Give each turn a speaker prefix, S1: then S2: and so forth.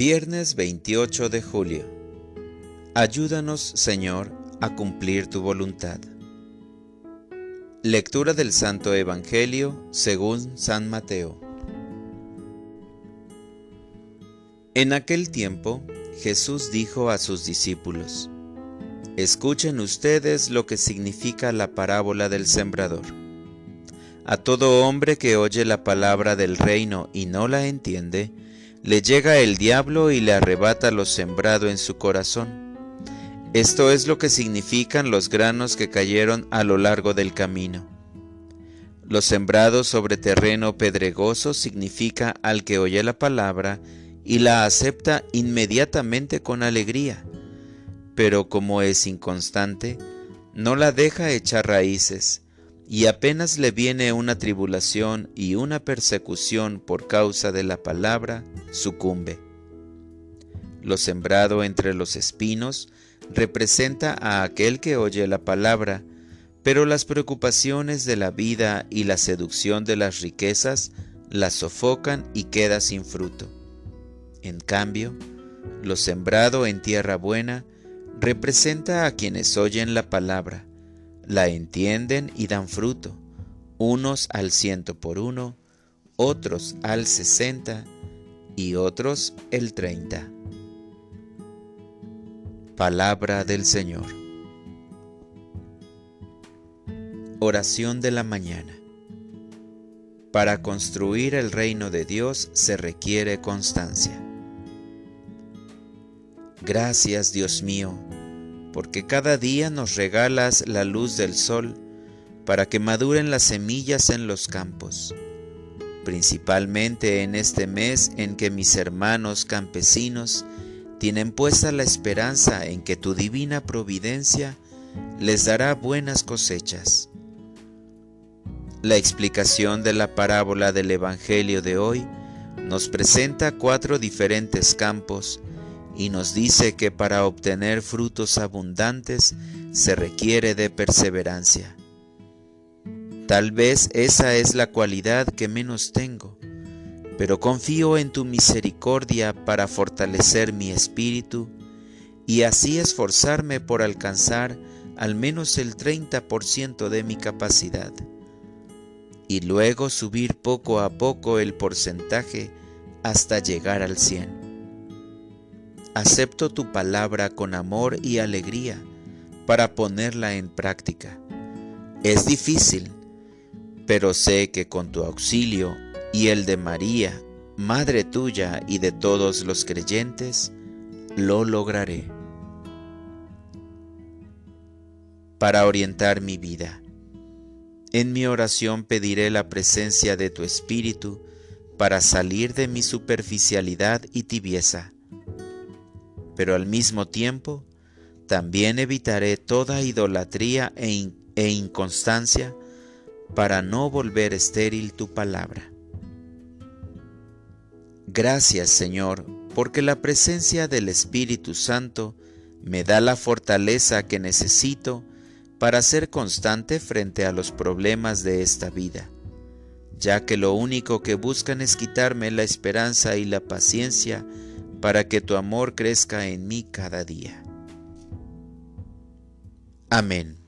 S1: Viernes 28 de julio. Ayúdanos, Señor, a cumplir tu voluntad. Lectura del Santo Evangelio según San Mateo. En aquel tiempo, Jesús dijo a sus discípulos, Escuchen ustedes lo que significa la parábola del sembrador. A todo hombre que oye la palabra del reino y no la entiende, le llega el diablo y le arrebata lo sembrado en su corazón. Esto es lo que significan los granos que cayeron a lo largo del camino. Lo sembrado sobre terreno pedregoso significa al que oye la palabra y la acepta inmediatamente con alegría, pero como es inconstante, no la deja echar raíces, y apenas le viene una tribulación y una persecución por causa de la palabra, sucumbe. Lo sembrado entre los espinos representa a aquel que oye la palabra, pero las preocupaciones de la vida y la seducción de las riquezas la sofocan y queda sin fruto. En cambio, lo sembrado en tierra buena representa a quienes oyen la palabra, la entienden y dan fruto, unos al ciento por uno, otros al sesenta y otros el treinta. Palabra del Señor. Oración de la mañana. Para construir el reino de Dios se requiere constancia. Gracias Dios mío porque cada día nos regalas la luz del sol para que maduren las semillas en los campos, principalmente en este mes en que mis hermanos campesinos tienen puesta la esperanza en que tu divina providencia les dará buenas cosechas. La explicación de la parábola del Evangelio de hoy nos presenta cuatro diferentes campos y nos dice que para obtener frutos abundantes se requiere de perseverancia. Tal vez esa es la cualidad que menos tengo, pero confío en tu misericordia para fortalecer mi espíritu y así esforzarme por alcanzar al menos el 30% de mi capacidad y luego subir poco a poco el porcentaje hasta llegar al 100 acepto tu palabra con amor y alegría para ponerla en práctica. Es difícil, pero sé que con tu auxilio y el de María, Madre tuya y de todos los creyentes, lo lograré. Para orientar mi vida. En mi oración pediré la presencia de tu Espíritu para salir de mi superficialidad y tibieza pero al mismo tiempo también evitaré toda idolatría e, e, inconstancia para no volver estéril tu palabra. Gracias Señor, porque la presencia del Espíritu Santo me da la fortaleza que necesito para ser constante frente a los problemas de esta vida, ya que lo único que buscan es quitarme la esperanza y la paciencia para que tu amor crezca en mí cada día. Amén.